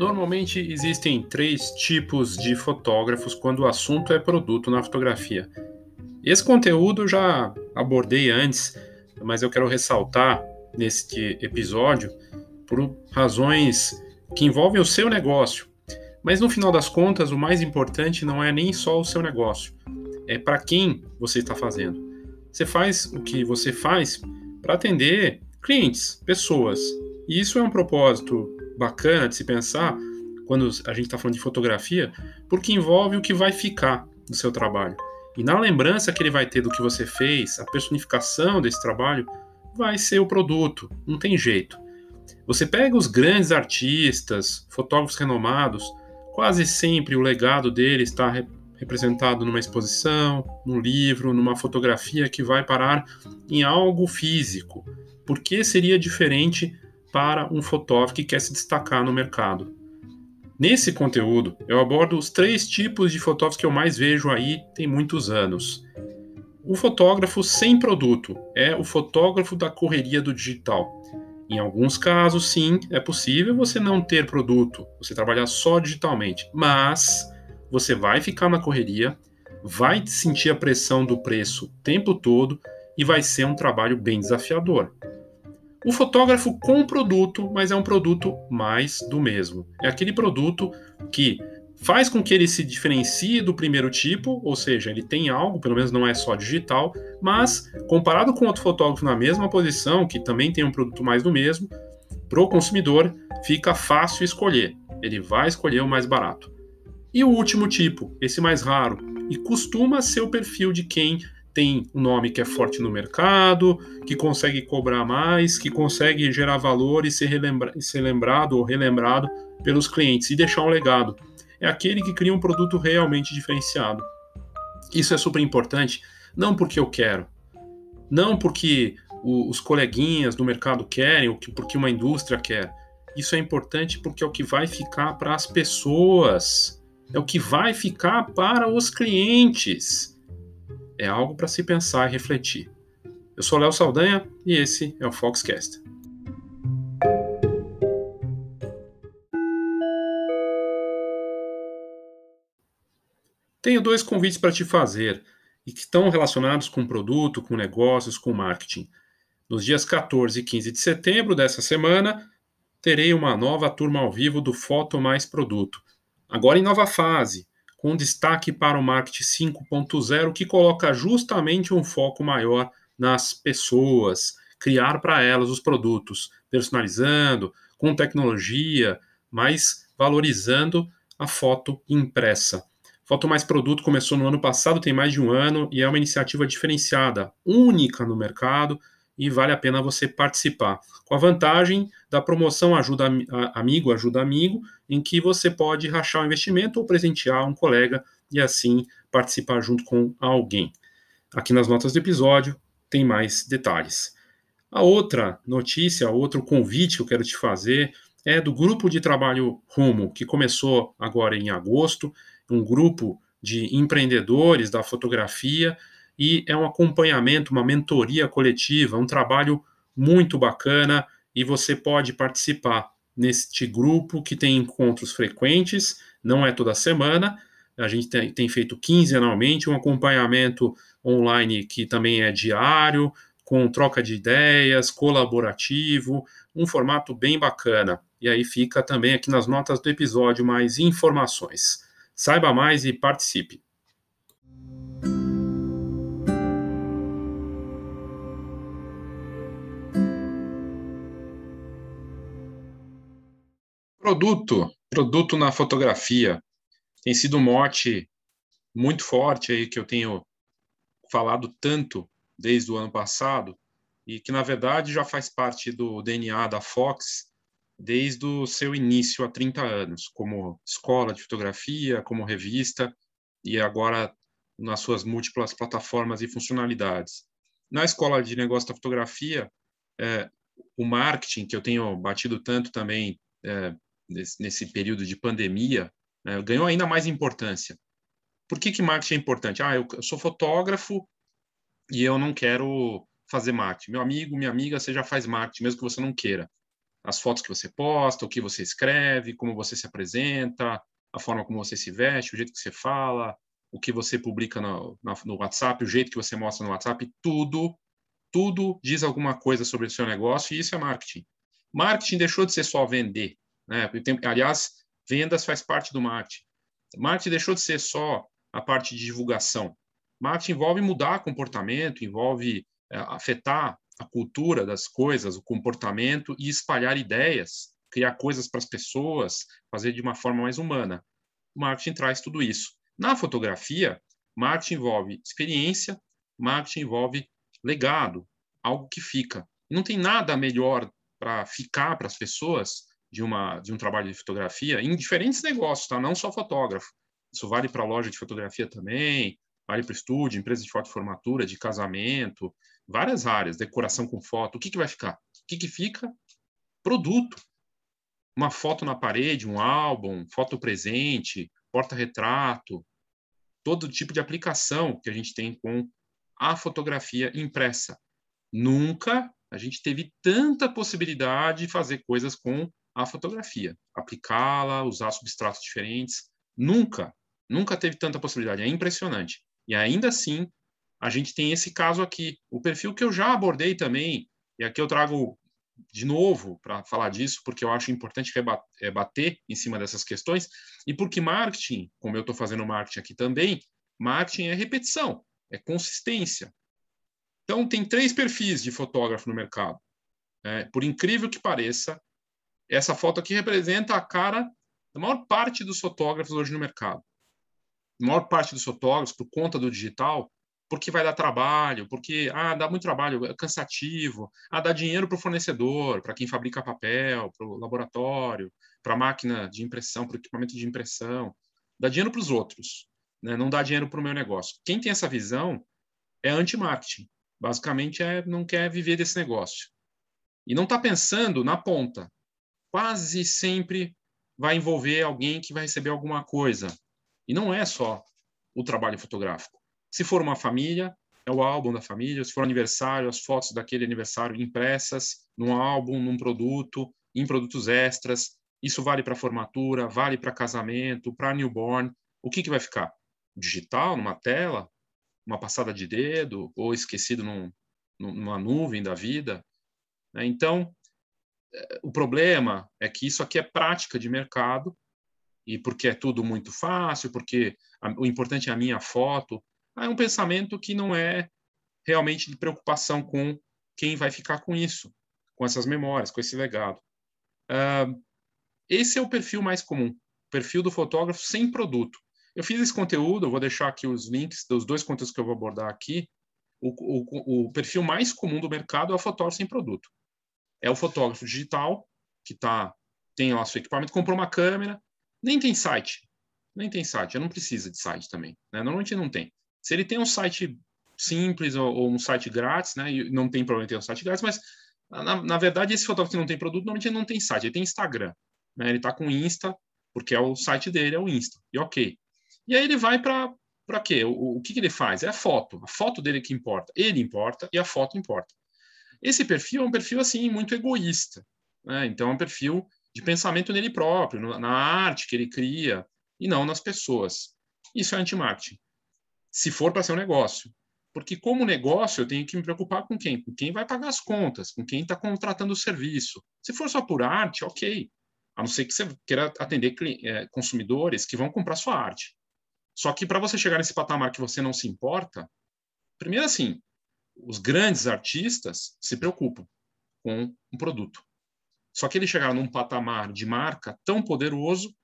Normalmente existem três tipos de fotógrafos quando o assunto é produto na fotografia. Esse conteúdo eu já abordei antes, mas eu quero ressaltar neste episódio por razões que envolvem o seu negócio. Mas no final das contas, o mais importante não é nem só o seu negócio, é para quem você está fazendo. Você faz o que você faz para atender clientes, pessoas. E isso é um propósito bacana de se pensar quando a gente está falando de fotografia, porque envolve o que vai ficar do seu trabalho. E na lembrança que ele vai ter do que você fez, a personificação desse trabalho vai ser o produto, não tem jeito. Você pega os grandes artistas, fotógrafos renomados, quase sempre o legado deles está re representado numa exposição, num livro, numa fotografia que vai parar em algo físico. Por que seria diferente para um fotógrafo que quer se destacar no mercado. Nesse conteúdo, eu abordo os três tipos de fotógrafos que eu mais vejo aí tem muitos anos. O fotógrafo sem produto é o fotógrafo da correria do digital. Em alguns casos, sim, é possível você não ter produto, você trabalhar só digitalmente, mas você vai ficar na correria, vai sentir a pressão do preço o tempo todo e vai ser um trabalho bem desafiador. O fotógrafo com produto, mas é um produto mais do mesmo. É aquele produto que faz com que ele se diferencie do primeiro tipo, ou seja, ele tem algo, pelo menos não é só digital, mas comparado com outro fotógrafo na mesma posição, que também tem um produto mais do mesmo, para o consumidor fica fácil escolher. Ele vai escolher o mais barato. E o último tipo, esse mais raro, e costuma ser o perfil de quem tem um nome que é forte no mercado, que consegue cobrar mais, que consegue gerar valor e ser, relembra ser lembrado ou relembrado pelos clientes e deixar um legado. É aquele que cria um produto realmente diferenciado. Isso é super importante, não porque eu quero, não porque o, os coleguinhas do mercado querem, ou que, porque uma indústria quer. Isso é importante porque é o que vai ficar para as pessoas, é o que vai ficar para os clientes é algo para se pensar e refletir. Eu sou Léo Saldanha e esse é o Foxcast. Tenho dois convites para te fazer e que estão relacionados com produto, com negócios, com marketing. Nos dias 14 e 15 de setembro dessa semana, terei uma nova turma ao vivo do Foto Mais Produto. Agora em nova fase, com destaque para o marketing 5.0, que coloca justamente um foco maior nas pessoas, criar para elas os produtos, personalizando, com tecnologia, mas valorizando a foto impressa. Foto Mais Produto começou no ano passado, tem mais de um ano, e é uma iniciativa diferenciada, única no mercado, e vale a pena você participar. Com a vantagem da promoção Ajuda Amigo, Ajuda Amigo, em que você pode rachar o investimento ou presentear um colega e assim participar junto com alguém. Aqui nas notas do episódio tem mais detalhes. A outra notícia, outro convite que eu quero te fazer é do grupo de trabalho Rumo, que começou agora em agosto, um grupo de empreendedores da fotografia e é um acompanhamento, uma mentoria coletiva, um trabalho muito bacana e você pode participar neste grupo que tem encontros frequentes, não é toda semana, a gente tem, tem feito quinzenalmente um acompanhamento online que também é diário, com troca de ideias, colaborativo, um formato bem bacana. E aí fica também aqui nas notas do episódio mais informações. Saiba mais e participe. Produto, produto na fotografia, tem sido um mote muito forte aí que eu tenho falado tanto desde o ano passado e que na verdade já faz parte do DNA da Fox desde o seu início há 30 anos, como escola de fotografia, como revista e agora nas suas múltiplas plataformas e funcionalidades. Na escola de negócio da fotografia, é, o marketing que eu tenho batido tanto também é, nesse, nesse período de pandemia, né, ganhou ainda mais importância. Por que, que marketing é importante? Ah, eu, eu sou fotógrafo e eu não quero fazer marketing. Meu amigo, minha amiga, você já faz marketing, mesmo que você não queira. as fotos que você posta, o que você escreve, como você se apresenta, a forma como você se veste, o jeito que você fala, o que você publica no, no WhatsApp, o jeito que você mostra no WhatsApp, tudo, tudo diz alguma coisa sobre o seu negócio e isso é marketing. Marketing deixou de ser só vender. Né? Aliás, vendas faz parte do marketing. Marketing deixou de ser só a parte de divulgação. Marketing envolve mudar comportamento, envolve é, afetar a cultura das coisas, o comportamento e espalhar ideias, criar coisas para as pessoas, fazer de uma forma mais humana. O marketing traz tudo isso. Na fotografia, marketing envolve experiência, marketing envolve legado, algo que fica. Não tem nada melhor para ficar para as pessoas de uma de um trabalho de fotografia em diferentes negócios, tá? Não só fotógrafo. Isso vale para loja de fotografia também, vale para estúdio, empresa de foto formatura, de casamento, várias áreas, decoração com foto. O que, que vai ficar? O que, que fica? Produto. Uma foto na parede, um álbum, foto presente, porta-retrato, todo tipo de aplicação que a gente tem com a fotografia impressa. Nunca a gente teve tanta possibilidade de fazer coisas com a fotografia, aplicá-la, usar substratos diferentes. Nunca, nunca teve tanta possibilidade. É impressionante. E ainda assim, a gente tem esse caso aqui. O perfil que eu já abordei também, e aqui eu trago de novo para falar disso, porque eu acho importante é, bater em cima dessas questões, e porque marketing, como eu estou fazendo marketing aqui também, marketing é repetição, é consistência. Então, tem três perfis de fotógrafo no mercado. É, por incrível que pareça, essa foto aqui representa a cara da maior parte dos fotógrafos hoje no mercado. A maior parte dos fotógrafos, por conta do digital, porque vai dar trabalho, porque ah, dá muito trabalho, é cansativo, ah, dá dinheiro para o fornecedor, para quem fabrica papel, para o laboratório, para a máquina de impressão, para o equipamento de impressão, dá dinheiro para os outros, né? não dá dinheiro para o meu negócio. Quem tem essa visão é anti-marketing, basicamente é não quer viver desse negócio e não está pensando na ponta. Quase sempre vai envolver alguém que vai receber alguma coisa e não é só o trabalho fotográfico se for uma família, é o álbum da família. Se for aniversário, as fotos daquele aniversário impressas num álbum, num produto, em produtos extras. Isso vale para formatura, vale para casamento, para newborn. O que, que vai ficar? Digital, numa tela? Uma passada de dedo? Ou esquecido num, numa nuvem da vida? Né? Então, o problema é que isso aqui é prática de mercado e porque é tudo muito fácil, porque o importante é a minha foto, é um pensamento que não é realmente de preocupação com quem vai ficar com isso, com essas memórias, com esse legado. Uh, esse é o perfil mais comum, perfil do fotógrafo sem produto. Eu fiz esse conteúdo, eu vou deixar aqui os links dos dois conteúdos que eu vou abordar aqui. O, o, o perfil mais comum do mercado é o fotógrafo sem produto. É o fotógrafo digital, que tá, tem lá seu equipamento, comprou uma câmera, nem tem site, nem tem site, não precisa de site também. Né? Normalmente não tem. Se ele tem um site simples ou, ou um site grátis, né? E não tem problema ter um site grátis, mas na, na, verdade esse fotógrafo que não tem produto normalmente ele não tem site, ele tem Instagram, né? Ele está com Insta porque é o site dele, é o Insta. E ok. E aí ele vai para para quê? O, o que, que ele faz? É a foto. A foto dele que importa. Ele importa e a foto importa. Esse perfil é um perfil assim muito egoísta. Né? Então é um perfil de pensamento nele próprio, na arte que ele cria e não nas pessoas. Isso é anti-marketing se for para ser um negócio. Porque, como negócio, eu tenho que me preocupar com quem? Com quem vai pagar as contas, com quem está contratando o serviço. Se for só por arte, ok. A não ser que você queira atender é, consumidores que vão comprar sua arte. Só que para você chegar nesse patamar que você não se importa, primeiro assim, os grandes artistas se preocupam com um produto. Só que eles chegaram num patamar de marca tão poderoso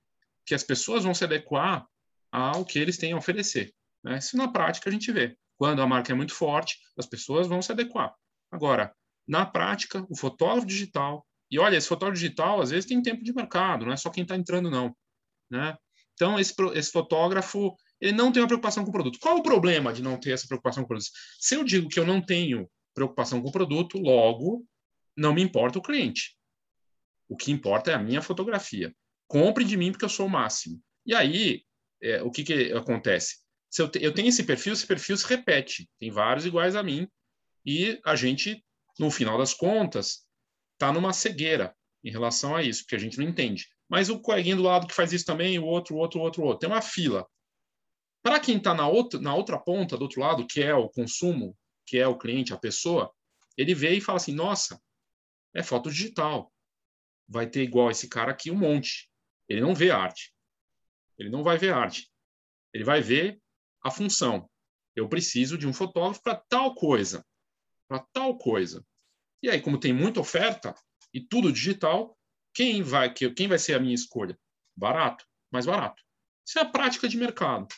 que as pessoas vão se adequar ao que eles têm a oferecer. Né? Isso na prática a gente vê. Quando a marca é muito forte, as pessoas vão se adequar. Agora, na prática, o fotógrafo digital, e olha, esse fotógrafo digital às vezes tem tempo de mercado, não é só quem está entrando, não. Né? Então, esse, esse fotógrafo ele não tem uma preocupação com o produto. Qual o problema de não ter essa preocupação com o produto? Se eu digo que eu não tenho preocupação com o produto, logo não me importa o cliente. O que importa é a minha fotografia. Compre de mim porque eu sou o máximo. E aí, é, o que, que acontece? se eu, te, eu tenho esse perfil, esse perfil se repete. Tem vários iguais a mim. E a gente, no final das contas, está numa cegueira. em relação a isso, porque a gente não entende. Mas o coleguinha do lado que faz isso também, o outro, o outro, o outro, o outro. Tem uma fila. Para quem está na outra, na outra ponta, do outro lado, que é o consumo, que é o cliente, a pessoa, ele vê e fala assim: nossa, é foto digital. Vai ter igual esse cara aqui um monte. Ele não vê arte. Ele não vai ver arte. Ele vai ver a função. Eu preciso de um fotógrafo para tal coisa. Para tal coisa. E aí, como tem muita oferta e tudo digital, quem vai, quem vai ser a minha escolha? Barato, mais barato. Isso é a prática de mercado.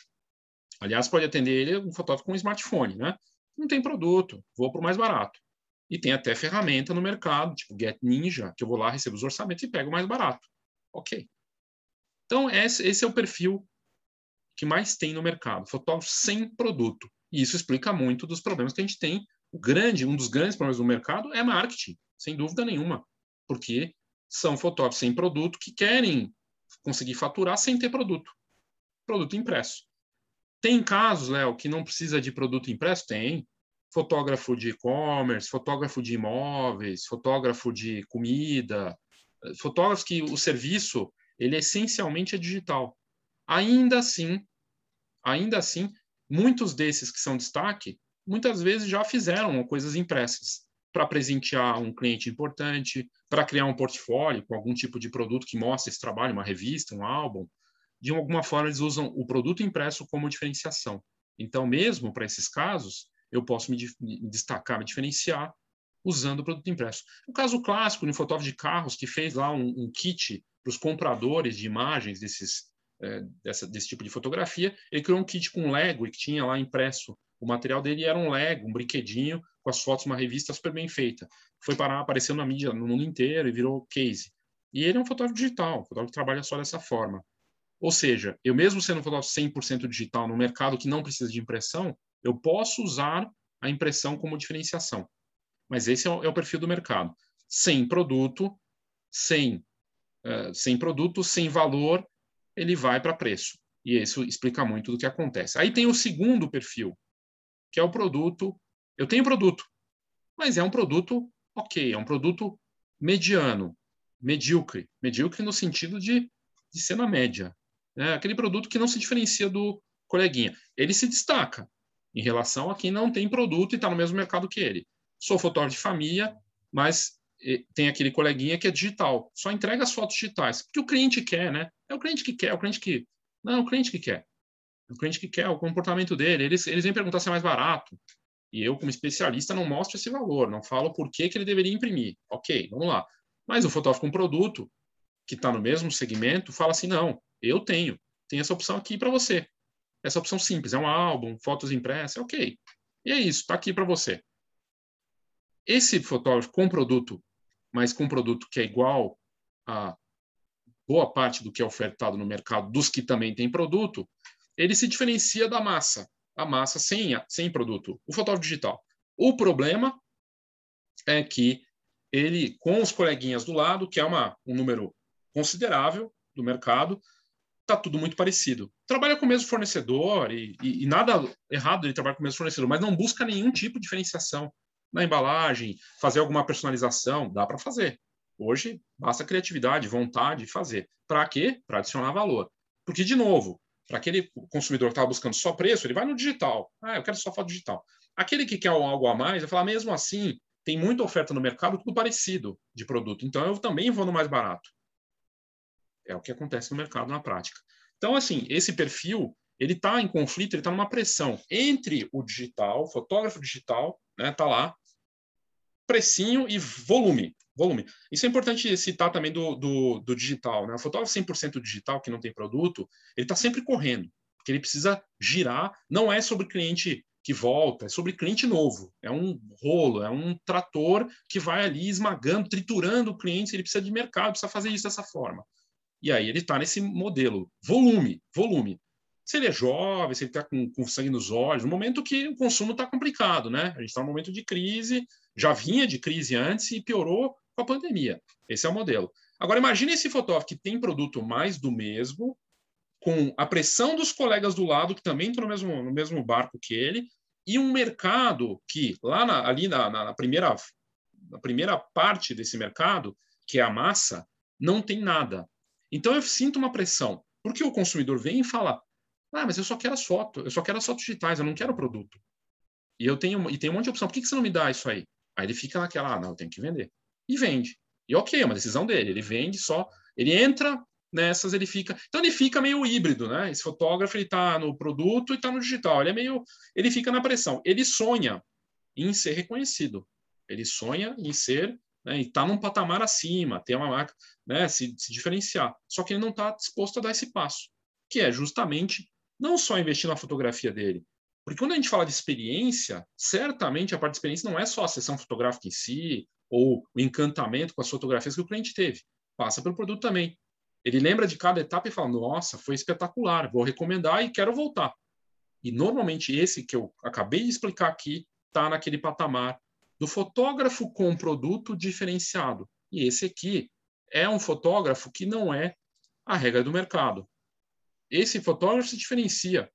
Aliás, pode atender ele um fotógrafo com um smartphone, né? Não tem produto, vou para o mais barato. E tem até ferramenta no mercado, tipo Get Ninja, que eu vou lá, recebo os orçamentos e pego o mais barato. Ok. Então, esse, é o perfil que mais tem no mercado, fotógrafo sem produto. E isso explica muito dos problemas que a gente tem. O grande, um dos grandes problemas do mercado é marketing, sem dúvida nenhuma, porque são fotógrafos sem produto que querem conseguir faturar sem ter produto, produto impresso. Tem casos, Léo, que não precisa de produto impresso? Tem fotógrafo de e-commerce, fotógrafo de imóveis, fotógrafo de comida, fotógrafos que o serviço ele essencialmente é digital. Ainda assim, ainda assim, muitos desses que são destaque, muitas vezes já fizeram coisas impressas para presentear um cliente importante, para criar um portfólio com algum tipo de produto que mostre esse trabalho, uma revista, um álbum. De alguma forma, eles usam o produto impresso como diferenciação. Então, mesmo para esses casos, eu posso me, me destacar, me diferenciar usando o produto impresso. O caso clássico de um fotógrafo de carros que fez lá um, um kit para os compradores de imagens desses, é, dessa, desse tipo de fotografia, ele criou um kit com Lego e que tinha lá impresso o material dele era um Lego, um brinquedinho com as fotos, uma revista super bem feita. Foi parar aparecendo na mídia no mundo inteiro e virou case. E ele é um fotógrafo digital, um fotógrafo que trabalha só dessa forma. Ou seja, eu mesmo sendo um fotógrafo 100% digital no mercado que não precisa de impressão, eu posso usar a impressão como diferenciação. Mas esse é o, é o perfil do mercado. Sem produto, sem, uh, sem produto, sem valor, ele vai para preço. E isso explica muito do que acontece. Aí tem o segundo perfil, que é o produto. Eu tenho produto, mas é um produto ok, é um produto mediano, medíocre. Medíocre no sentido de, de ser na média. Né? Aquele produto que não se diferencia do coleguinha. Ele se destaca, em relação a quem não tem produto e está no mesmo mercado que ele. Sou fotógrafo de família, mas eh, tem aquele coleguinha que é digital, só entrega as fotos digitais, porque o cliente quer, né? É o cliente que quer, é o cliente que. Não, é o cliente que quer. É o cliente que quer, o comportamento dele. Eles, eles vêm perguntar se é mais barato. E eu, como especialista, não mostro esse valor, não falo por que, que ele deveria imprimir. Ok, vamos lá. Mas o fotógrafo com produto, que está no mesmo segmento, fala assim: não, eu tenho, tem essa opção aqui para você essa opção simples, é um álbum, fotos impressas, ok. E é isso, está aqui para você. Esse fotógrafo com produto, mas com produto que é igual a boa parte do que é ofertado no mercado, dos que também têm produto, ele se diferencia da massa, a massa sem, sem produto, o fotógrafo digital. O problema é que ele, com os coleguinhas do lado, que é uma, um número considerável do mercado, está tudo muito parecido. Trabalha com o mesmo fornecedor e, e, e, nada errado ele trabalhar com o mesmo fornecedor, mas não busca nenhum tipo de diferenciação na embalagem, fazer alguma personalização, dá para fazer. Hoje, basta criatividade, vontade de fazer. Para quê? Para adicionar valor. Porque, de novo, para aquele consumidor que estava buscando só preço, ele vai no digital. Ah, eu quero só foto digital. Aquele que quer algo a mais, vai falar, mesmo assim, tem muita oferta no mercado, tudo parecido de produto. Então, eu também vou no mais barato. É o que acontece no mercado na prática. Então, assim, esse perfil ele está em conflito, ele está numa pressão entre o digital, fotógrafo digital, né, tá lá, precinho e volume, volume. Isso é importante citar também do, do, do digital, né? O fotógrafo 100% digital que não tem produto, ele está sempre correndo, porque ele precisa girar. Não é sobre cliente que volta, é sobre cliente novo. É um rolo, é um trator que vai ali esmagando, triturando o cliente. Ele precisa de mercado, precisa fazer isso dessa forma. E aí ele está nesse modelo, volume, volume. Se ele é jovem, se ele está com, com, sangue nos olhos, no momento que o consumo está complicado, né? A gente está num momento de crise, já vinha de crise antes e piorou com a pandemia. Esse é o modelo. Agora, imagine esse fotógrafo que tem produto mais do mesmo, com a pressão dos colegas do lado, que também estão no mesmo, no mesmo barco que ele, e um mercado que, lá na, ali na, na, primeira, na primeira parte desse mercado, que é a massa, não tem nada. Então eu sinto uma pressão. Porque o consumidor vem e fala: Ah, mas eu só quero as fotos, eu só quero as fotos digitais, eu não quero o produto. E eu tenho, e tem um monte de opção, por que, que você não me dá isso aí? Aí ele fica naquela, ah, não, eu tenho que vender. E vende. E ok, é uma decisão dele. Ele vende só, ele entra nessas, ele fica. Então ele fica meio híbrido, né? Esse fotógrafo ele está no produto e está no digital. Ele é meio, ele fica na pressão. Ele sonha em ser reconhecido. Ele sonha em ser né, e está num patamar acima, ter uma marca, né, se, se diferenciar. Só que ele não está disposto a dar esse passo, que é justamente não só investir na fotografia dele, porque quando a gente fala de experiência, certamente a parte de experiência não é só a sessão fotográfica em si, ou o encantamento com as fotografias que o cliente teve. Passa pelo produto também. Ele lembra de cada etapa e fala: Nossa, foi espetacular, vou recomendar e quero voltar. E normalmente esse que eu acabei de explicar aqui está naquele patamar do fotógrafo com produto diferenciado. E esse aqui é um fotógrafo que não é a regra do mercado. Esse fotógrafo se diferencia.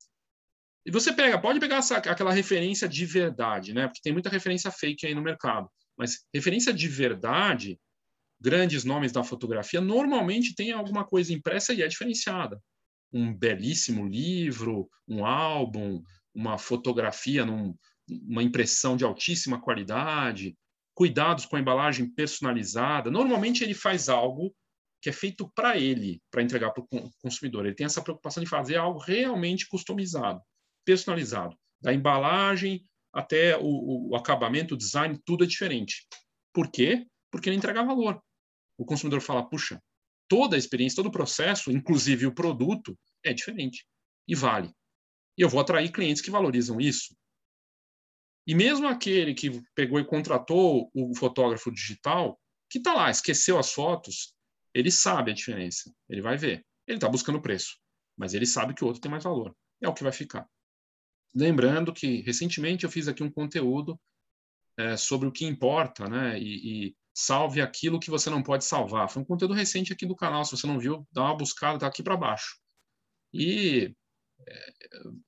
E você pega, pode pegar essa, aquela referência de verdade, né? Porque tem muita referência fake aí no mercado. Mas referência de verdade, grandes nomes da fotografia, normalmente tem alguma coisa impressa e é diferenciada. Um belíssimo livro, um álbum, uma fotografia num, uma impressão de altíssima qualidade, cuidados com a embalagem personalizada. Normalmente ele faz algo que é feito para ele, para entregar para o consumidor. Ele tem essa preocupação de fazer algo realmente customizado, personalizado. Da embalagem até o, o acabamento, o design, tudo é diferente. Por quê? Porque ele entrega valor. O consumidor fala, puxa, toda a experiência, todo o processo, inclusive o produto, é diferente e vale. E eu vou atrair clientes que valorizam isso. E mesmo aquele que pegou e contratou o fotógrafo digital, que está lá, esqueceu as fotos, ele sabe a diferença. Ele vai ver. Ele está buscando preço, mas ele sabe que o outro tem mais valor. É o que vai ficar. Lembrando que recentemente eu fiz aqui um conteúdo é, sobre o que importa, né? E, e, salve aquilo que você não pode salvar. Foi um conteúdo recente aqui do canal. Se você não viu, dá uma buscada, tá aqui para baixo. E é,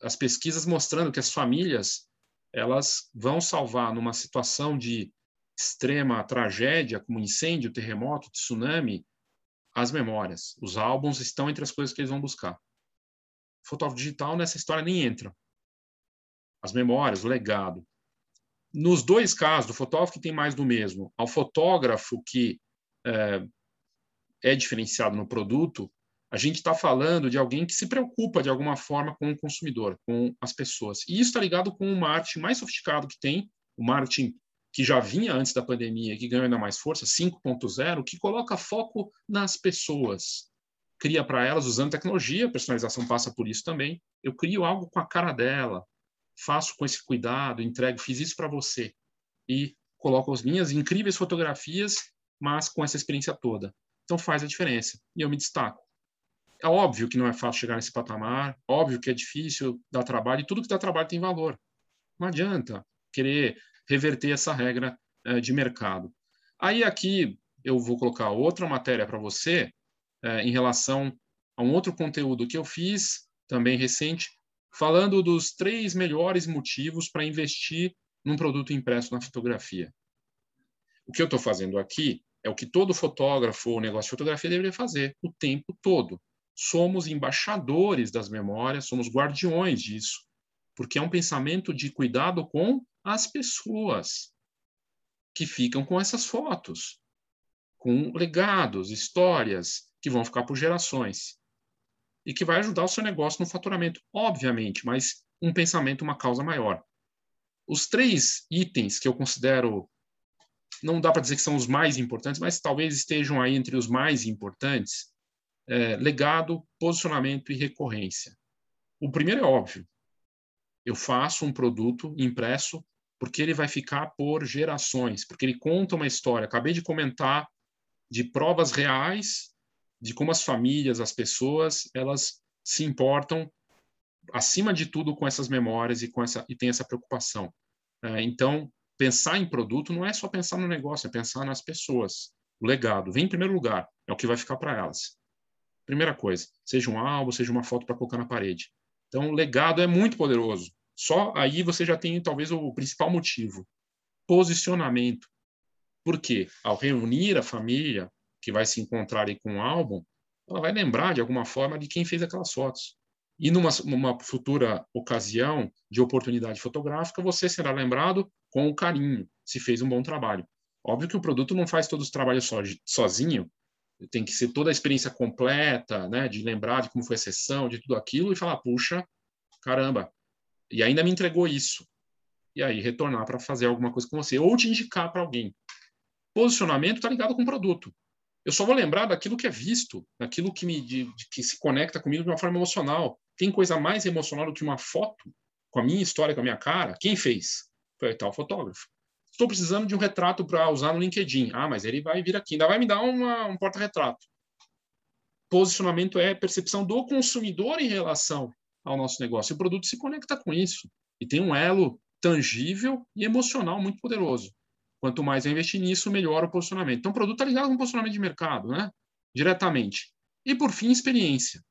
as pesquisas mostrando que as famílias elas vão salvar numa situação de extrema tragédia, como incêndio, terremoto, tsunami, as memórias. Os álbuns estão entre as coisas que eles vão buscar. Fotógrafo digital nessa história nem entra. As memórias, o legado. Nos dois casos, do fotógrafo que tem mais do mesmo, ao fotógrafo que é, é diferenciado no produto, a gente está falando de alguém que se preocupa de alguma forma com o consumidor, com as pessoas. E isso está ligado com o marketing mais sofisticado que tem, o marketing que já vinha antes da pandemia e que ganhou ainda mais força, 5.0, que coloca foco nas pessoas. Cria para elas, usando tecnologia, personalização passa por isso também. Eu crio algo com a cara dela, faço com esse cuidado, entrego, fiz isso para você. E coloco as minhas incríveis fotografias, mas com essa experiência toda. Então faz a diferença. E eu me destaco. É óbvio que não é fácil chegar nesse patamar, óbvio que é difícil dar trabalho, e tudo que dá trabalho tem valor. Não adianta querer reverter essa regra é, de mercado. Aí aqui eu vou colocar outra matéria para você é, em relação a um outro conteúdo que eu fiz, também recente, falando dos três melhores motivos para investir num produto impresso na fotografia. O que eu estou fazendo aqui é o que todo fotógrafo ou negócio de fotografia deveria fazer o tempo todo somos embaixadores das memórias, somos guardiões disso, porque é um pensamento de cuidado com as pessoas que ficam com essas fotos, com legados, histórias que vão ficar por gerações e que vai ajudar o seu negócio no faturamento, obviamente, mas um pensamento, uma causa maior. Os três itens que eu considero, não dá para dizer que são os mais importantes, mas talvez estejam aí entre os mais importantes, é, legado, posicionamento e recorrência. O primeiro é óbvio. Eu faço um produto impresso porque ele vai ficar por gerações, porque ele conta uma história. Acabei de comentar de provas reais de como as famílias, as pessoas, elas se importam acima de tudo com essas memórias e com essa e tem essa preocupação. É, então, pensar em produto não é só pensar no negócio, é pensar nas pessoas. O legado vem em primeiro lugar, é o que vai ficar para elas. Primeira coisa, seja um álbum, seja uma foto para colocar na parede. Então, o legado é muito poderoso. Só aí você já tem talvez o principal motivo: posicionamento. Por quê? Ao reunir a família, que vai se encontrar aí com o álbum, ela vai lembrar de alguma forma de quem fez aquelas fotos. E numa, numa futura ocasião de oportunidade fotográfica, você será lembrado com carinho, se fez um bom trabalho. Óbvio que o produto não faz todos os trabalhos so, sozinho, tem que ser toda a experiência completa, né, de lembrar de como foi a sessão, de tudo aquilo, e falar, puxa, caramba, e ainda me entregou isso. E aí retornar para fazer alguma coisa com você, ou te indicar para alguém. Posicionamento está ligado com o produto. Eu só vou lembrar daquilo que é visto, daquilo que me de, de, que se conecta comigo de uma forma emocional. Tem coisa mais emocional do que uma foto com a minha história, com a minha cara? Quem fez? Foi tal fotógrafo. Estou precisando de um retrato para usar no LinkedIn. Ah, mas ele vai vir aqui, ainda vai me dar uma, um porta-retrato. Posicionamento é percepção do consumidor em relação ao nosso negócio. O produto se conecta com isso e tem um elo tangível e emocional muito poderoso. Quanto mais eu investir nisso, melhor o posicionamento. Então, o produto está ligado com posicionamento de mercado, né? Diretamente. E, por fim, experiência.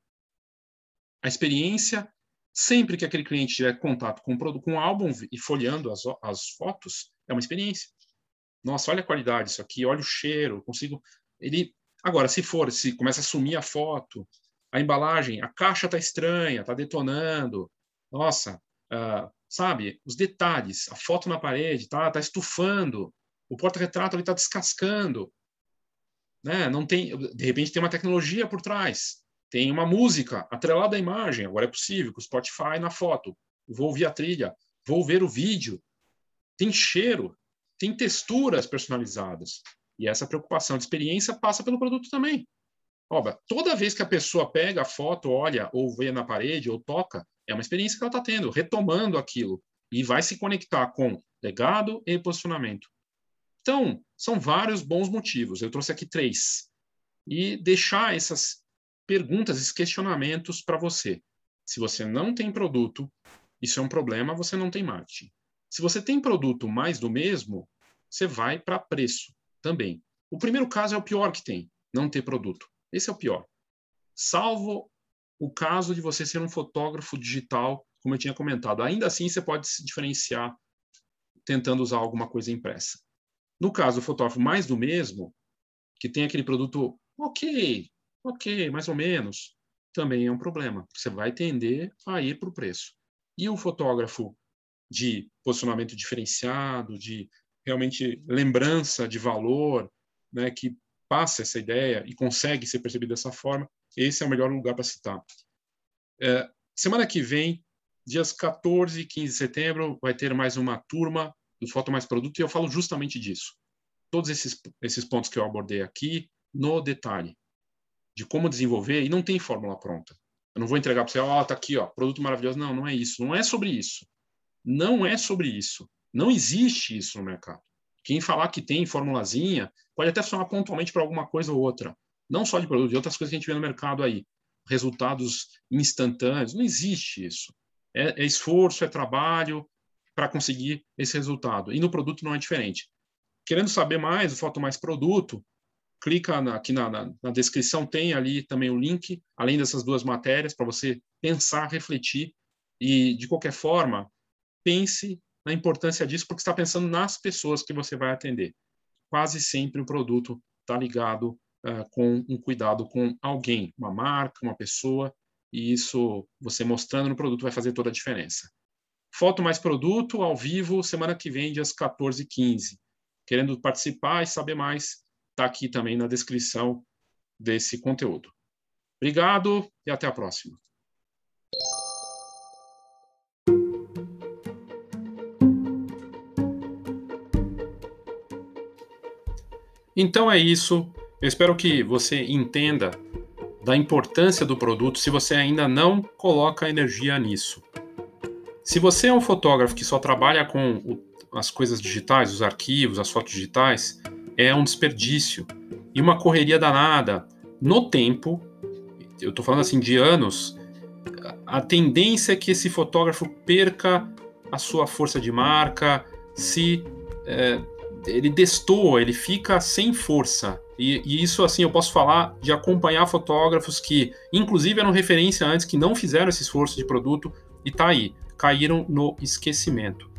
A experiência, sempre que aquele cliente tiver contato com o com o álbum e folheando as, as fotos, é uma experiência. Nossa, olha a qualidade disso aqui, olha o cheiro, consigo. Ele agora, se for, se começa a sumir a foto, a embalagem, a caixa está estranha, está detonando. Nossa, uh, sabe? Os detalhes, a foto na parede, tá, tá estufando, o porta-retrato ali está descascando, né? Não tem, de repente tem uma tecnologia por trás, tem uma música atrelada à imagem. Agora é possível com o Spotify na foto. Vou ouvir a trilha, vou ver o vídeo. Tem cheiro, tem texturas personalizadas. E essa preocupação de experiência passa pelo produto também. Toda vez que a pessoa pega a foto, olha, ou vê na parede, ou toca, é uma experiência que ela está tendo, retomando aquilo. E vai se conectar com legado e posicionamento. Então, são vários bons motivos. Eu trouxe aqui três. E deixar essas perguntas, esses questionamentos para você. Se você não tem produto, isso é um problema, você não tem marketing. Se você tem produto mais do mesmo, você vai para preço também. O primeiro caso é o pior que tem, não ter produto. Esse é o pior. Salvo o caso de você ser um fotógrafo digital, como eu tinha comentado. Ainda assim, você pode se diferenciar tentando usar alguma coisa impressa. No caso do fotógrafo mais do mesmo, que tem aquele produto ok, ok, mais ou menos, também é um problema. Você vai tender a ir para o preço. E o fotógrafo de posicionamento diferenciado, de realmente lembrança de valor, né, que passa essa ideia e consegue ser percebido dessa forma, esse é o melhor lugar para citar. É, semana que vem, dias 14 e 15 de setembro, vai ter mais uma turma do Foto Mais Produto e eu falo justamente disso. Todos esses, esses pontos que eu abordei aqui, no detalhe, de como desenvolver, e não tem fórmula pronta. Eu não vou entregar para você, ó, oh, tá aqui, ó, produto maravilhoso. Não, não é isso. Não é sobre isso. Não é sobre isso. Não existe isso no mercado. Quem falar que tem formulazinha pode até funcionar pontualmente para alguma coisa ou outra. Não só de produto, de outras coisas que a gente vê no mercado aí. Resultados instantâneos. Não existe isso. É, é esforço, é trabalho para conseguir esse resultado. E no produto não é diferente. Querendo saber mais, o Foto Mais Produto, clica na, aqui na, na, na, descrição, tem ali também o link, além dessas duas matérias, para você pensar, refletir e, de qualquer forma, pense na importância disso, porque está pensando nas pessoas que você vai atender. Quase sempre o produto está ligado uh, com um cuidado com alguém, uma marca, uma pessoa, e isso você mostrando no produto vai fazer toda a diferença. Foto mais produto ao vivo semana que vem, dias 14 e 15. Querendo participar e saber mais, está aqui também na descrição desse conteúdo. Obrigado e até a próxima. Então é isso. Eu espero que você entenda da importância do produto se você ainda não coloca energia nisso. Se você é um fotógrafo que só trabalha com o, as coisas digitais, os arquivos, as fotos digitais, é um desperdício e uma correria danada. No tempo, eu estou falando assim de anos, a tendência é que esse fotógrafo perca a sua força de marca, se é, ele destoa, ele fica sem força. E, e, isso, assim, eu posso falar de acompanhar fotógrafos que, inclusive, eram referência antes, que não fizeram esse esforço de produto e tá aí, caíram no esquecimento.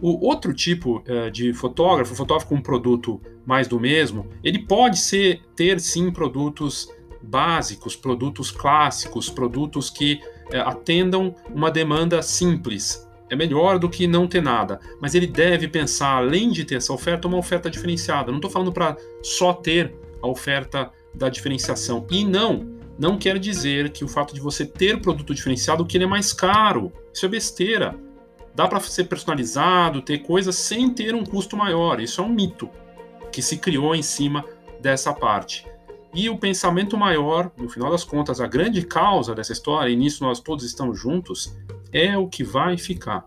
O outro tipo uh, de fotógrafo, fotógrafo com produto mais do mesmo, ele pode ser, ter sim produtos básicos, produtos clássicos, produtos que uh, atendam uma demanda simples. É melhor do que não ter nada, mas ele deve pensar, além de ter essa oferta, uma oferta diferenciada. Não estou falando para só ter a oferta da diferenciação. E não, não quer dizer que o fato de você ter produto diferenciado que ele é mais caro. Isso é besteira. Dá para ser personalizado, ter coisas sem ter um custo maior. Isso é um mito que se criou em cima dessa parte. E o pensamento maior, no final das contas, a grande causa dessa história, e nisso nós todos estamos juntos, é o que vai ficar.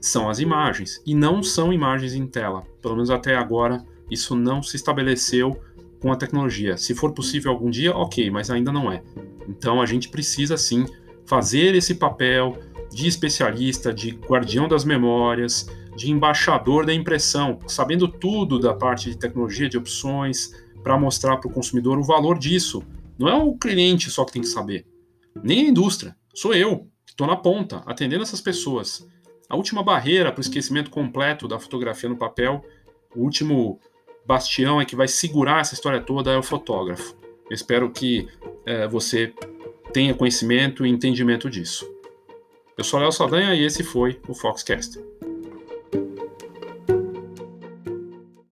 São as imagens. E não são imagens em tela. Pelo menos até agora, isso não se estabeleceu com a tecnologia. Se for possível algum dia, ok, mas ainda não é. Então a gente precisa sim fazer esse papel de especialista, de guardião das memórias, de embaixador da impressão, sabendo tudo da parte de tecnologia, de opções, para mostrar para o consumidor o valor disso. Não é o cliente só que tem que saber, nem a indústria, sou eu, estou na ponta, atendendo essas pessoas. A última barreira para o esquecimento completo da fotografia no papel, o último bastião é que vai segurar essa história toda é o fotógrafo. Eu espero que é, você tenha conhecimento e entendimento disso. Eu sou Léo Saldanha e esse foi o Foxcast.